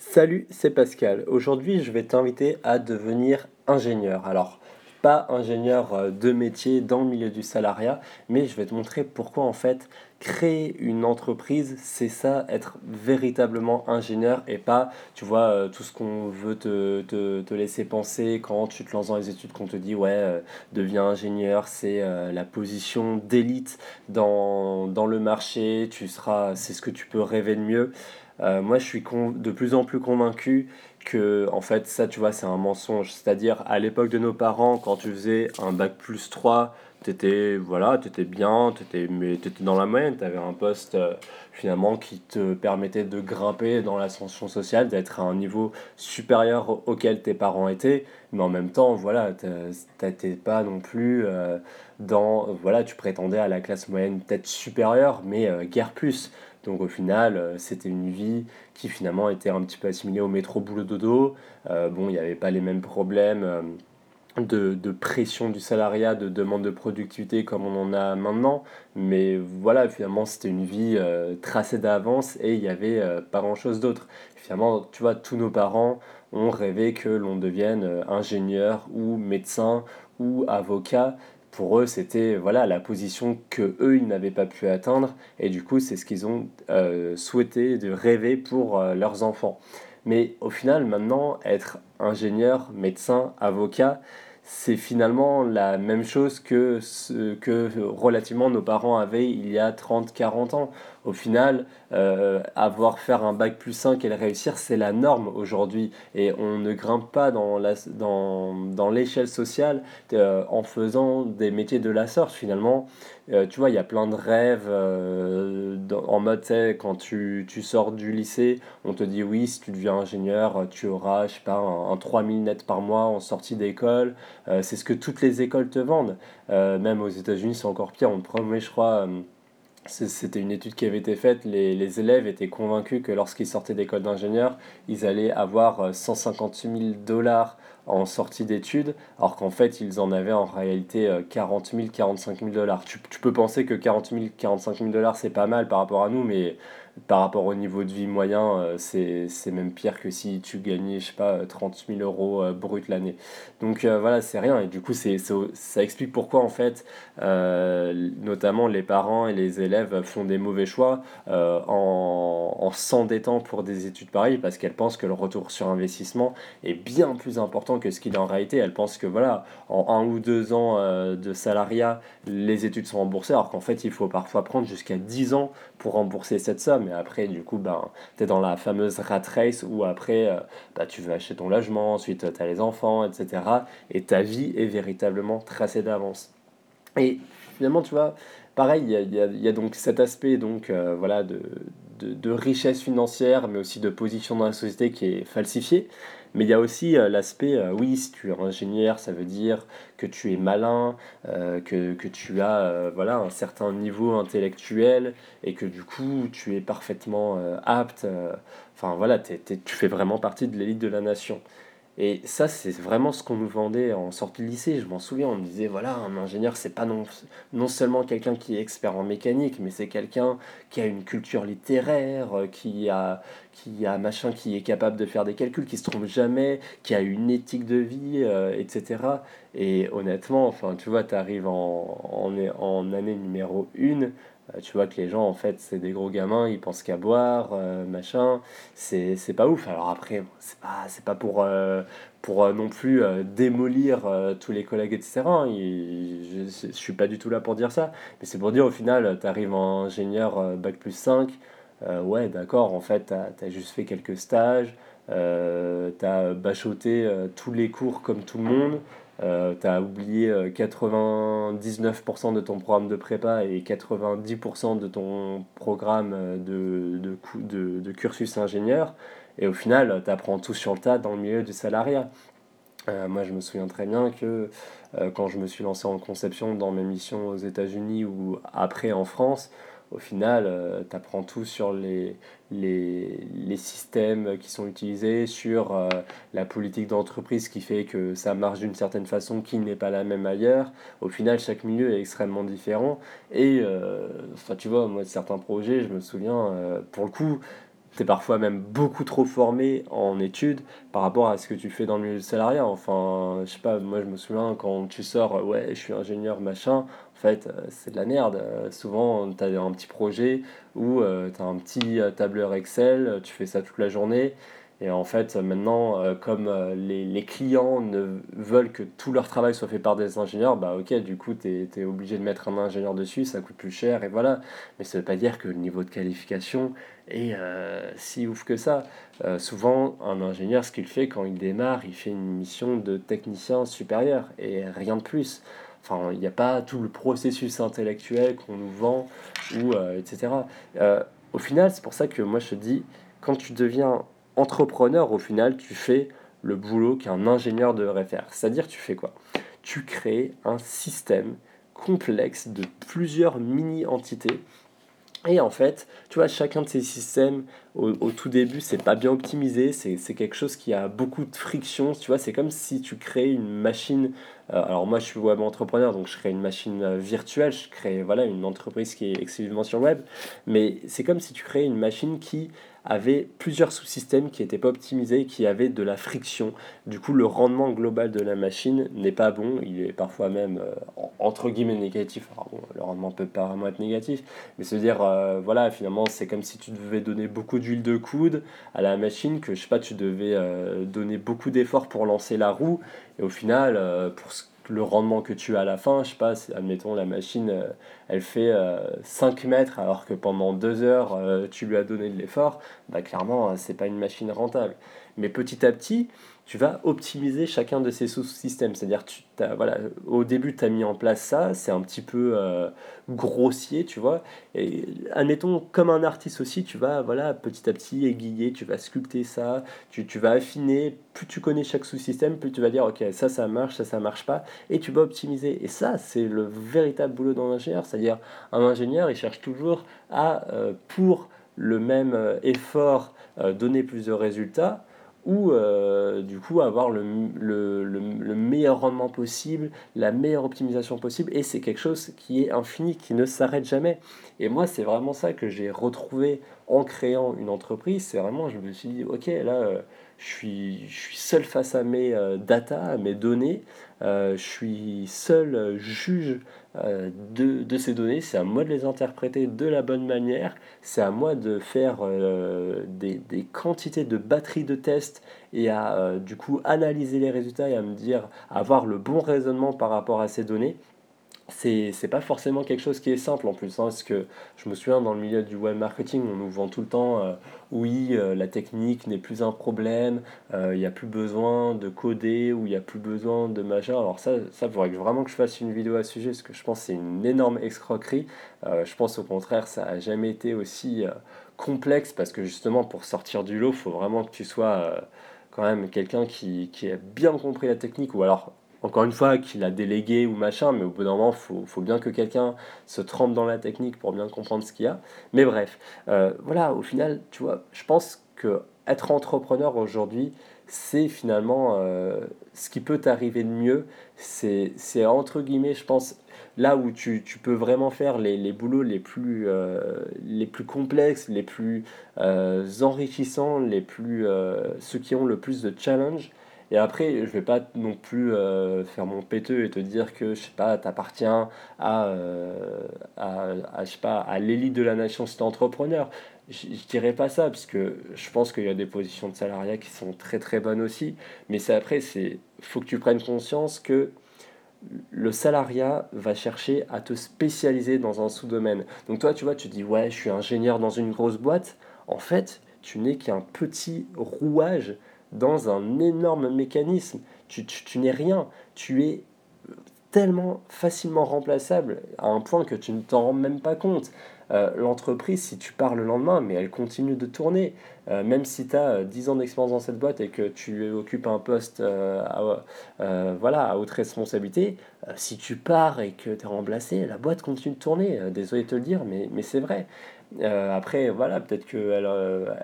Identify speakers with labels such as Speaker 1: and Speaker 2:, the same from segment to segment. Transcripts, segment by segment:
Speaker 1: Salut, c'est Pascal. Aujourd'hui, je vais t'inviter à devenir ingénieur. Alors, pas ingénieur euh, de métier dans le milieu du salariat, mais je vais te montrer pourquoi en fait créer une entreprise, c'est ça, être véritablement ingénieur et pas, tu vois, euh, tout ce qu'on veut te, laisser penser quand tu te lances dans les études, qu'on te dit, ouais, euh, deviens ingénieur, c'est la position d'élite dans, dans le marché, tu seras, c'est ce que tu peux rêver de mieux. Euh, moi, je suis de plus en plus convaincu que, en fait, ça, tu vois, c'est un mensonge. C'est-à-dire, à l'époque de nos parents, quand tu faisais un bac plus 3, t'étais voilà, étais bien, t'étais, mais t'étais dans la moyenne, tu avais un poste euh, finalement qui te permettait de grimper dans l'ascension sociale, d'être à un niveau supérieur auquel tes parents étaient, mais en même temps, voilà, t'étais pas non plus euh, dans, voilà, tu prétendais à la classe moyenne peut-être supérieure, mais guère plus. Donc au final, euh, c'était une vie qui finalement était un petit peu assimilée au métro boulot dodo. Euh, bon, il n'y avait pas les mêmes problèmes euh, de, de, pression du salariat, de demande de productivité comme on en a maintenant. Mais voilà, finalement, c'était une vie tracée d'avance et il n'y avait pas grand-chose d'autre. Finalement, tu vois, tous nos parents ont rêvé que l'on devienne ingénieur ou médecin ou avocat pour eux, c'était voilà la position que eux ils n'avaient pas pu atteindre et du coup c'est ce qu'ils ont euh, souhaité de rêver pour euh, leurs enfants. Mais au final, maintenant, être ingénieur, médecin, avocat, c'est finalement la même chose que ce que relativement nos parents avaient il y a 30-40 ans. Au final, euh, avoir faire un bac plus 5 et le réussir, c'est la norme aujourd'hui. Et on ne grimpe pas dans, la, dans, dans l'échelle sociale euh, en faisant des métiers de la sorte. Finalement, euh, tu vois, il y a plein de rêves en mode, quand tu, tu, sors du lycée, on te dit oui, si tu deviens ingénieur, tu auras, je sais pas, un, un 3000 net par mois en sortie d'école. C'est ce que toutes les écoles te vendent. Même aux États-Unis, c'est encore pire. On promet, je crois, c'était une étude qui avait été faite. Les, les élèves étaient convaincus que lorsqu'ils sortaient d'école d'ingénieur, ils allaient avoir 150 000 dollars en sortie d'études, alors qu'en fait, ils en avaient en réalité 40 000, 45 000 dollars. Tu, tu, peux penser que 40 000, 45 000 dollars, c'est pas mal par rapport à nous, mais par rapport au niveau de vie moyen, euh, c'est même pire que si tu gagnais, je sais pas, 30 000 euros euh, brut l'année. Donc euh, voilà, c'est rien. Et du coup, c'est ça explique pourquoi, en fait, notamment les parents et les élèves font des mauvais choix en, en s'endettant pour des études pareilles parce qu'elles pensent que le retour sur investissement est bien plus important que ce qu'il est en réalité. Elles pensent que voilà, en un ou deux ans de salariat, les études sont remboursées, alors qu'en fait, il faut parfois prendre jusqu'à 10 ans rembourser cette somme mais après, du coup, ben, tu es dans la fameuse rat race où après, euh, bah, tu veux acheter ton logement, ensuite tu as les enfants, etc. Et ta vie est véritablement tracée d'avance. Et finalement, tu vois, pareil, il y a, donc cet aspect donc, euh, voilà, de, de, richesse financière, mais aussi de position dans la société qui est falsifié. Mais il y a aussi euh, l'aspect, euh, oui, si tu es ingénieur, ça veut dire que tu es malin, euh, que, que, tu as voilà, un certain niveau intellectuel et que du coup tu es parfaitement apte. Enfin voilà, tu fais vraiment partie de l'élite de la nation. Et ça, c'est vraiment ce qu'on nous vendait en sortie de lycée. Je m'en souviens, on me disait, voilà, un ingénieur, c'est pas non, non seulement quelqu'un qui est expert en mécanique, mais c'est quelqu'un qui a une culture littéraire, euh, qui a, qui a machin, qui est capable de faire des calculs, qui se trompe jamais, qui a une éthique de vie, euh, etc. Et honnêtement, enfin, tu vois, tu arrives en, en, en année numéro 1, euh, tu vois que les gens, en fait, c'est des gros gamins, ils pensent qu'à boire, euh, machin. C'est, pas ouf. Alors après, c'est pas, pas pour, euh, pour euh, non plus euh, démolir euh, tous les collègues, etc. Et je, je, suis pas du tout là pour dire ça. Mais c'est pour dire, au final, tu arrives en ingénieur Bac plus 5. ouais, d'accord, en fait, tu as juste fait quelques stages. Euh, tu as bachoté tous les cours comme tout le monde. Euh, tu as oublié 99% de ton programme de prépa et 90% de ton programme de, de, de, de, cursus ingénieur. Et au final, tu apprends tout sur le tas dans le milieu du salariat. Euh, moi, je me souviens très bien que euh, quand je me suis lancé en conception dans mes missions aux États-Unis ou après en France, au final, euh, tu apprends tout sur les, les, les, systèmes qui sont utilisés, sur euh, la politique d'entreprise qui fait que ça marche d'une certaine façon qui n'est pas la même ailleurs. Au final, chaque milieu est extrêmement différent. Et, euh, tu vois, moi, certains projets, je me souviens, pour le coup, tu es parfois même beaucoup trop formé en études par rapport à ce que tu fais dans le milieu du salariat. Enfin, je sais pas, moi je me souviens quand tu sors, ouais, je suis ingénieur, machin, en fait, c'est de la merde. souvent, tu as un petit projet où tu as un petit tableur Excel, tu fais ça toute la journée et en fait, maintenant, euh, comme euh, les, les, clients ne veulent que tout leur travail soit fait par des ingénieurs, bah ok, du coup, tu es, obligé de mettre un ingénieur dessus, ça coûte plus cher, et voilà. Mais ça ne veut pas dire que le niveau de qualification est euh, si ouf que ça. souvent, un ingénieur, ce qu'il fait quand il démarre, il fait une mission de technicien supérieur, et rien de plus. Enfin, il n'y a pas tout le processus intellectuel qu'on nous vend, ou etc. au final, c'est pour ça que moi je te dis, quand tu deviens entrepreneur, au final, tu fais le boulot qu'un ingénieur devrait faire. C'est-à-dire, tu fais quoi? Tu crées un système complexe de plusieurs mini-entités. Et en fait, tu vois, chacun de ces systèmes, au, tout début, c'est pas bien optimisé, c'est quelque chose qui a beaucoup de friction. Tu vois, c'est comme si tu crées une machine. Euh, alors, moi, je suis web entrepreneur, donc je crée une machine euh, virtuelle, je crée voilà, une entreprise qui est exclusivement sur web. Mais c'est comme si tu créais une machine qui avait plusieurs sous-systèmes qui n'étaient pas optimisés, qui avaient de la friction. Du coup, le rendement global de la machine n'est pas bon, il est parfois même euh, entre guillemets négatif. Le rendement peut pas vraiment être négatif, mais se dire, euh, voilà, finalement, c'est comme si tu devais donner beaucoup d'huile de coude à la machine, que je sais pas, tu devais euh, donner beaucoup d'efforts pour lancer la roue, et au final, pour ce le rendement que tu as à la fin, je sais pas, admettons la machine, euh, elle fait 5 euh, mètres alors que pendant 2 heures euh, tu lui as donné de l'effort, bah clairement c'est pas une machine rentable. Mais petit à petit, tu vas optimiser chacun de ces sous-systèmes. C'est-à-dire, voilà, au début, tu as mis en place ça, c'est un petit peu euh, grossier, tu vois. Et admettons, comme un artiste aussi, tu vas voilà, petit à petit aiguiller, tu vas sculpter ça, tu, vas affiner. Plus tu connais chaque sous-système, plus tu vas dire, ok, ça, ça marche, ça, ça marche pas. Et tu vas optimiser. Et ça, c'est le véritable boulot d'un ingénieur. C'est-à-dire, un ingénieur, il cherche toujours à, euh, pour le même euh, effort, donner plus de résultats ou euh, du coup avoir le, le, le, meilleur rendement possible, la meilleure optimisation possible, et c'est quelque chose qui est infini, qui ne s'arrête jamais. Et moi, c'est vraiment ça que j'ai retrouvé en créant une entreprise, c'est vraiment, je me suis dit, ok, là, euh, je suis, seul face à mes euh, data, à mes données, je suis seul juge euh, de, de, ces données, c'est à moi de les interpréter de la bonne manière, c'est à moi de faire euh, des, des, quantités de batteries de tests et à euh, du coup analyser les résultats et à me dire, avoir le bon raisonnement par rapport à ces données c'est c'est pas forcément quelque chose qui est simple en plus hein, parce que je me souviens dans le milieu du web marketing on nous vend tout le temps euh, oui euh, la technique n'est plus un problème euh, il n'y a plus besoin de coder ou il n'y a plus besoin de machin. Alors ça ça faudrait vraiment que je fasse une vidéo à ce sujet parce que je pense que c'est une énorme escroquerie. Je pense au contraire ça a jamais été aussi complexe parce que justement pour sortir du lot il faut vraiment que tu sois quand même quelqu'un qui, qui a bien compris la technique ou alors encore une fois, qu'il a délégué ou machin, mais au bout d'un moment, il faut, bien que quelqu'un se trempe dans la technique pour bien comprendre ce qu'il y a. Mais bref, euh, voilà, au final, tu vois, je pense que être entrepreneur aujourd'hui, c'est finalement euh, ce qui peut t'arriver de mieux. C'est entre guillemets, je pense, là où tu, tu peux vraiment faire les, les boulots les plus, euh, les plus complexes, les plus enrichissants, les plus, ceux qui ont le plus de challenge et après, je vais pas non plus euh, faire mon péteux et te dire que, je sais pas, t'appartiens à, euh, à, à, je sais pas, à l'élite de la nation si t'es entrepreneur. Je, je dirais pas ça, parce que je pense qu'il y a des positions de salariat qui sont très très bonnes aussi. Mais c'est après, c'est faut que tu prennes conscience que le salariat va chercher à te spécialiser dans un sous-domaine. Donc toi, tu vois, tu dis, ouais, je suis ingénieur dans une grosse boîte. En fait, tu n'es qu'un petit rouage dans un énorme mécanisme. Tu, tu, n'es rien. Tu es tellement facilement remplaçable à un point que tu ne t'en rends même pas compte. Euh, l'entreprise, si tu pars le lendemain, mais elle continue de tourner. Euh, même si tu as 10 ans d'expérience dans cette boîte et que tu occupes un poste euh, à, voilà, à haute responsabilité, si tu pars et que tu es remplacé, la boîte continue de tourner. désolé de te le dire, mais, mais c'est vrai. Euh, après, voilà, peut-être qu'elle euh,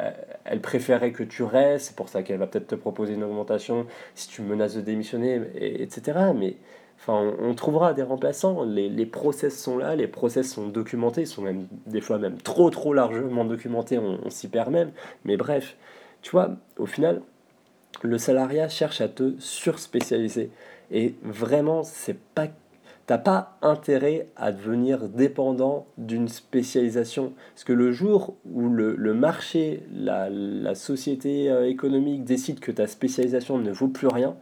Speaker 1: elle préférait que tu restes, c'est pour ça qu'elle va peut-être te proposer une augmentation si tu menaces de démissionner, et, etc. Mais Enfin, on, trouvera des remplaçants. Les, les, process sont là, les process sont documentés, ils sont même des fois même trop trop largement documentés, on, on s'y perd même. Mais bref, tu vois, au final, le salariat cherche à te surspécialiser. Et vraiment, c'est pas t'as pas intérêt à devenir dépendant d'une spécialisation. Parce que le jour où le, le marché, la, la, société euh, économique décide que ta spécialisation ne vaut plus rien,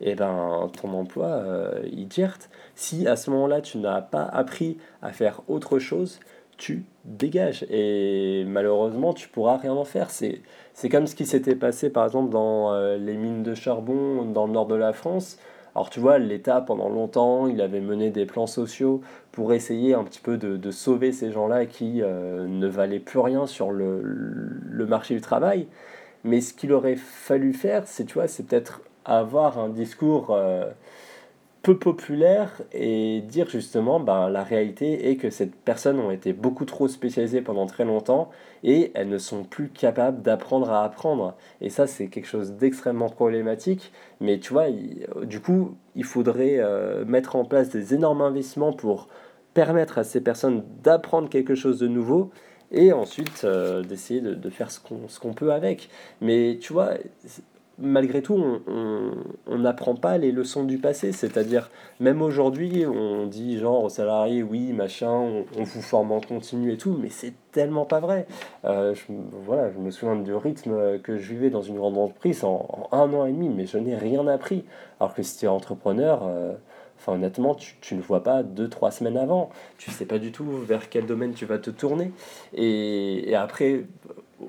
Speaker 1: et eh ben ton emploi, euh, il gerte. Si à ce moment-là, tu n'as pas appris à faire autre chose, tu dégages. Et malheureusement, tu pourras rien en faire. C'est, c'est comme ce qui s'était passé, par exemple, dans euh, les mines de charbon dans le nord de la France. Alors tu vois, l'État, pendant longtemps, il avait mené des plans sociaux pour essayer un petit peu de, sauver ces gens-là qui euh, ne valaient plus rien sur le, marché du travail. Mais ce qu'il aurait fallu faire, c'est, tu c'est peut-être avoir un discours euh, peu populaire et dire justement ben, la réalité est que ces personnes ont été beaucoup trop spécialisées pendant très longtemps et elles ne sont plus capables d'apprendre à apprendre. Et ça, c'est quelque chose d'extrêmement problématique. Mais tu vois, du coup, il faudrait euh, mettre en place des énormes investissements pour permettre à ces personnes d'apprendre quelque chose de nouveau et ensuite euh, d'essayer de, faire ce qu'on qu'on peut avec. Mais tu vois, malgré tout, on n'apprend pas les leçons du passé. C'est-à-dire, même aujourd'hui, on dit genre aux salariés, oui, machin, on, vous forme en continu et tout, mais c'est tellement pas vrai. Euh, je, voilà, je me souviens du rythme que je vivais dans une grande entreprise en, un an et demi, mais je n'ai rien appris. Alors que si tu es entrepreneur, euh, honnêtement, tu, tu, ne vois pas deux, trois semaines avant. Tu sais pas du tout vers quel domaine tu vas te tourner. Et après,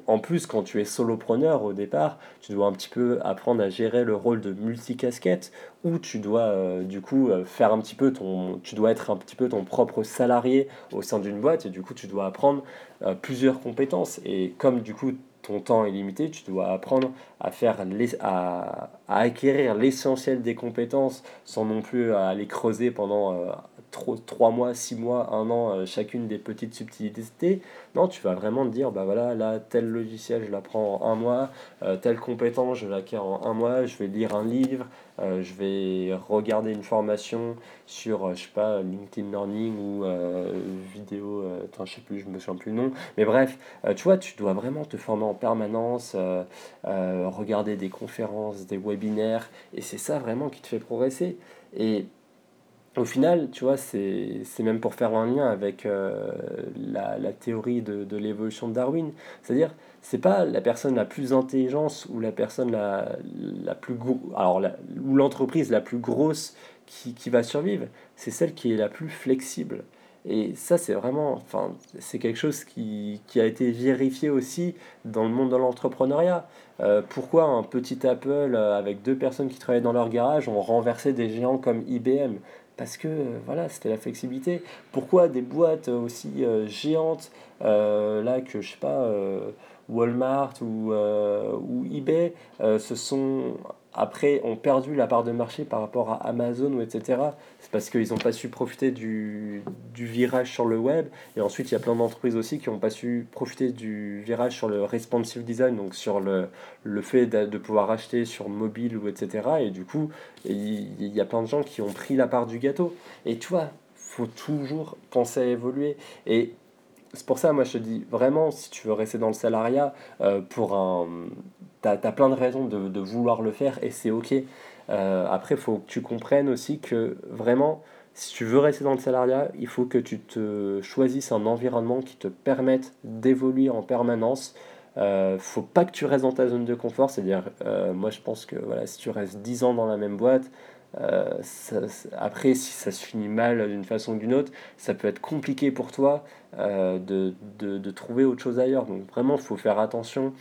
Speaker 1: en plus, quand tu es solopreneur au départ, tu dois un petit peu apprendre à gérer le rôle de multicasquette où tu dois euh, du coup euh, faire un petit peu ton tu dois être un petit peu ton propre salarié au sein d'une boîte et du coup tu dois apprendre euh, plusieurs compétences. Et comme du coup ton temps est limité, tu dois apprendre à faire les, à, à acquérir l'essentiel des compétences sans non plus aller creuser pendant trois mois, six mois, un an, euh, chacune des petites subtilités. Non, tu vas vraiment te dire, bah voilà, là, tel logiciel, je l'apprends en un mois, euh, telle compétence, je l'acquiers en un mois, je vais lire un livre, euh, je vais regarder une formation sur, je sais pas, LinkedIn Learning ou vidéo, attends, je sais plus, je me souviens plus le nom. Mais bref, tu vois, tu dois vraiment te former en permanence, regarder des conférences, des webinaires, et c'est ça vraiment qui te fait progresser. Et au final, tu vois, c'est même pour faire un lien avec euh, la, la, théorie de, de l'évolution de Darwin. C'est-à-dire, c'est pas la personne la plus intelligente ou la personne la, la plus alors ou l'entreprise la plus grosse qui, qui va survivre, c'est celle qui est la plus flexible. Et ça, c'est vraiment, enfin, c'est quelque chose qui, qui, a été vérifié aussi dans le monde de l'entrepreneuriat. Euh, pourquoi un petit Apple euh, avec deux personnes qui travaillaient dans leur garage ont renversé des géants comme IBM parce que euh, voilà, c'était la flexibilité. Pourquoi des boîtes aussi euh, géantes, euh, là que je sais pas, Walmart ou, ou eBay, se sont après ont perdu la part de marché par rapport à Amazon ou etc. C'est parce qu'ils n'ont pas su profiter du, du, virage sur le web. Et ensuite, il y a plein d'entreprises aussi qui n'ont pas su profiter du virage sur le responsive design, donc sur le, le fait de, pouvoir acheter sur mobile ou etc. Et du coup, il, y a plein de gens qui ont pris la part du gâteau. Et tu vois, faut toujours penser à évoluer. Et c'est pour ça, moi, je te dis vraiment, si tu veux rester dans le salariat, euh, pour un tu as, plein de raisons de, de, vouloir le faire et c'est ok. Euh, après, il faut que tu comprennes aussi que vraiment, si tu veux rester dans le salariat, il faut que tu te choisisses un environnement qui te permette d'évoluer en permanence. Euh, faut pas que tu restes dans ta zone de confort, c'est-à-dire, euh, moi je pense que voilà, si tu restes 10 ans dans la même boîte, euh, après, si ça se finit mal d'une façon ou d'une autre, ça peut être compliqué pour toi de, de, de, trouver autre chose ailleurs. Donc vraiment, il faut faire attention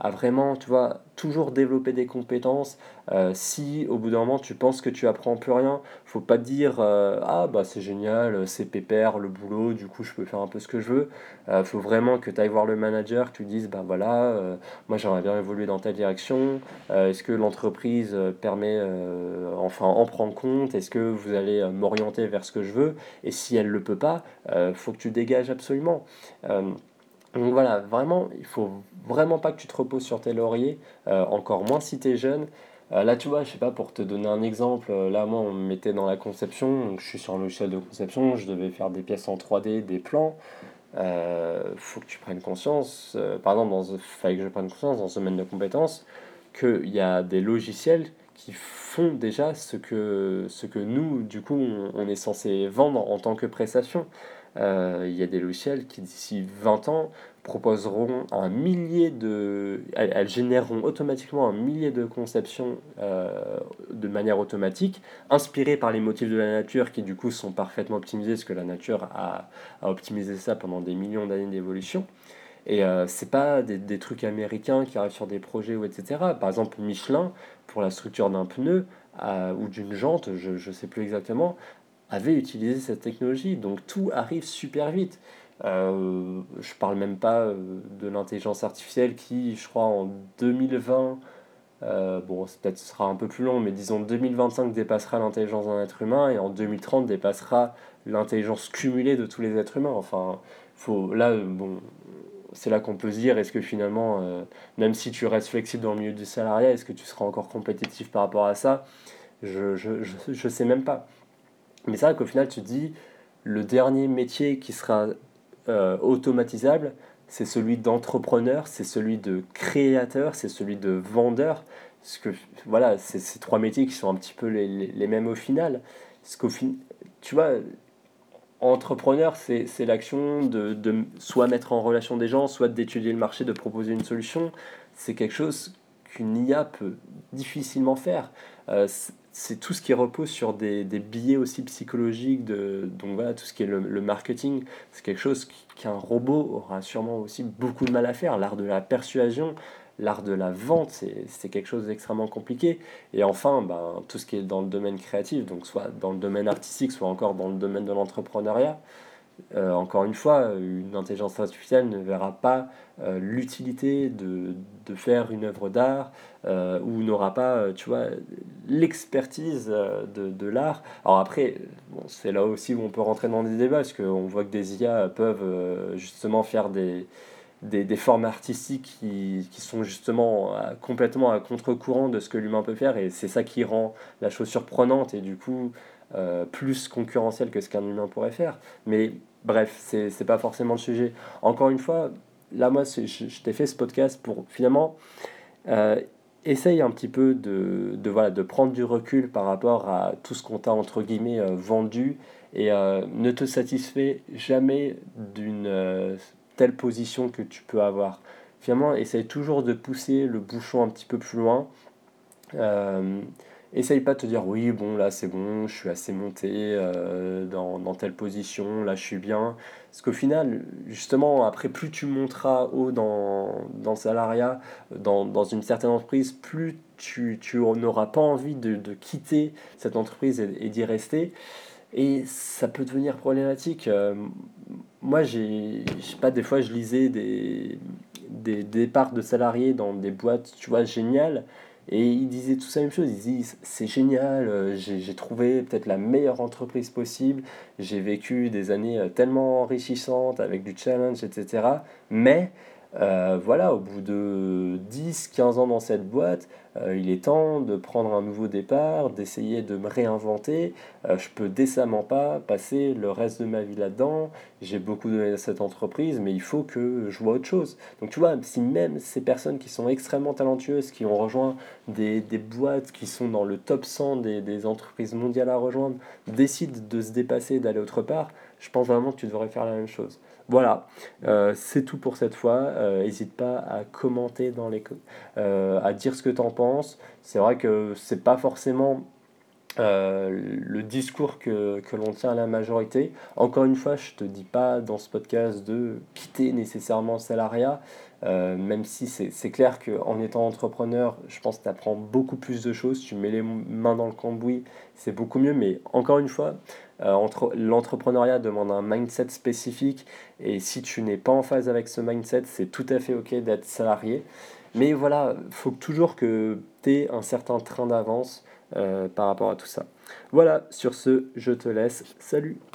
Speaker 1: à vraiment, tu vois, toujours développer des compétences. Euh, si au bout d'un moment tu penses que tu apprends plus rien, faut pas dire euh, ah bah c'est génial, c'est pépère le boulot, du coup je peux faire un peu ce que je veux. Euh, faut vraiment que tu ailles voir le manager, que tu dises bah voilà, moi j'aimerais bien évoluer dans telle direction. Est-ce que l'entreprise permet enfin en prend compte? Est-ce que vous allez m'orienter vers ce que je veux? Et si elle le peut pas, faut que tu dégages absolument. Donc voilà, vraiment, il faut vraiment pas que tu te reposes sur tes lauriers, euh, encore moins si tu es jeune. là, tu vois, je sais pas, pour te donner un exemple, là, moi, on me mettait dans la conception, donc je suis sur un logiciel de conception, je devais faire des pièces en 3D, des plans. Euh, faut que tu prennes conscience, par exemple, dans, fallait que je prenne conscience dans ce domaine de compétences, qu'il y a des logiciels qui font déjà ce que, ce que nous, du coup, on, est censé vendre en tant que prestation. Euh, il y a des logiciels qui, d'ici 20 ans, proposeront un millier de... Elles, généreront automatiquement un millier de conceptions euh, de manière automatique, inspirées par les motifs de la nature qui, du coup, sont parfaitement optimisés, parce que la nature a, a optimisé ça pendant des millions d'années d'évolution. Et euh, c'est pas des, des, trucs américains qui arrivent sur des projets ou etc. Par exemple, Michelin, pour la structure d'un pneu euh, ou d'une jante, je ne sais plus exactement, avait utilisé cette technologie. Donc tout arrive super vite. Euh, je parle même pas euh, de l'intelligence artificielle qui, je crois, en 2020, euh, bon, peut-être ce sera un peu plus long, mais disons 2025 dépassera l'intelligence d'un être humain et en 2030 dépassera l'intelligence cumulée de tous les êtres humains. Enfin, faut, là, bon, c'est là qu'on peut se dire, est-ce que finalement, euh, même si tu restes flexible dans le milieu du salariat, est-ce que tu seras encore compétitif par rapport à ça? Je je, je, je, sais même pas. Mais c'est vrai qu'au final, tu te dis, le dernier métier qui sera euh, automatisable, c'est celui d'entrepreneur, c'est celui de créateur, c'est celui de vendeur. Parce que voilà, c'est ces trois métiers qui sont un petit peu les, les, mêmes au final. Parce qu'au fin, tu vois, entrepreneur, c'est l'action de, de, soit mettre en relation des gens, soit d'étudier le marché, de proposer une solution. C'est quelque chose qu'une IA peut difficilement faire. Euh, c'est tout ce qui repose sur des, des biais aussi psychologiques, de, donc voilà, tout ce qui est le, le marketing, c'est quelque chose qu'un robot aura sûrement aussi beaucoup de mal à faire. L'art de la persuasion, l'art de la vente, c'est quelque chose d'extrêmement compliqué. Et enfin, ben, tout ce qui est dans le domaine créatif, donc soit dans le domaine artistique, soit encore dans le domaine de l'entrepreneuriat, euh, encore une fois, une intelligence artificielle ne verra pas euh, l'utilité de, de, faire une œuvre d'art euh, ou n'aura pas, tu vois, l'expertise de, de l'art. Alors après, bon, c'est là aussi où on peut rentrer dans des débats, parce qu'on voit que des IA peuvent justement faire des, des, des, formes artistiques qui, qui sont justement complètement à contre-courant de ce que l'humain peut faire, et c'est ça qui rend la chose surprenante et du coup plus concurrentielle que ce qu'un humain pourrait faire. Mais bref, c'est, pas forcément le sujet. Encore une fois, là, moi, je, t'ai fait ce podcast pour finalement euh, essaye un petit peu de, de, de prendre du recul par rapport à tout ce qu'on t'a entre guillemets euh, vendu et euh, ne te satisfait jamais d'une euh, telle position que tu peux avoir. Finalement, essaye toujours de pousser le bouchon un petit peu plus loin. Essaye pas de te dire oui, bon, là c'est bon, je suis assez monté euh, dans, dans, telle position, là je suis bien. Parce qu'au final, justement, après, plus tu monteras haut dans, dans le salariat, dans, dans une certaine entreprise, plus tu, tu n'auras pas envie de, de, quitter cette entreprise et, d'y rester. Et ça peut devenir problématique. Euh, moi, j'ai, je sais pas, des fois, je lisais des, des départs de salariés dans des boîtes, tu vois, géniales. Et ils disaient tous la même chose. Ils disent c'est génial, euh, j'ai trouvé peut-être la meilleure entreprise possible. J'ai vécu des années euh, tellement enrichissantes avec du challenge, etc. Mais euh, voilà, au bout de 10-15 ans dans cette boîte, euh, il est temps de prendre un nouveau départ, d'essayer de me réinventer. Euh, je peux décemment pas passer le reste de ma vie là-dedans. J'ai beaucoup donné à cette entreprise, mais il faut que je vois autre chose. Donc tu vois, si même ces personnes qui sont extrêmement talentueuses, qui ont rejoint des, des boîtes qui sont dans le top 100 des, des entreprises mondiales à rejoindre, décident de se dépasser, d'aller autre part, je pense vraiment que tu devrais faire la même chose. Voilà, euh, c'est tout pour cette fois. N'hésite pas à commenter dans les euh, à dire ce que tu en penses. C'est vrai que c'est pas forcément euh, le discours que, que l'on tient à la majorité. Encore une fois, je te dis pas dans ce podcast de quitter nécessairement le salariat. Euh, même si c'est clair qu'en étant entrepreneur, je pense que tu apprends beaucoup plus de choses, tu mets les mains dans le cambouis, c'est beaucoup mieux, mais encore une fois, euh, l'entrepreneuriat demande un mindset spécifique, et si tu n'es pas en phase avec ce mindset, c'est tout à fait ok d'être salarié. Mais voilà, il faut toujours que tu aies un certain train d'avance euh, par rapport à tout ça. Voilà, sur ce, je te laisse. Salut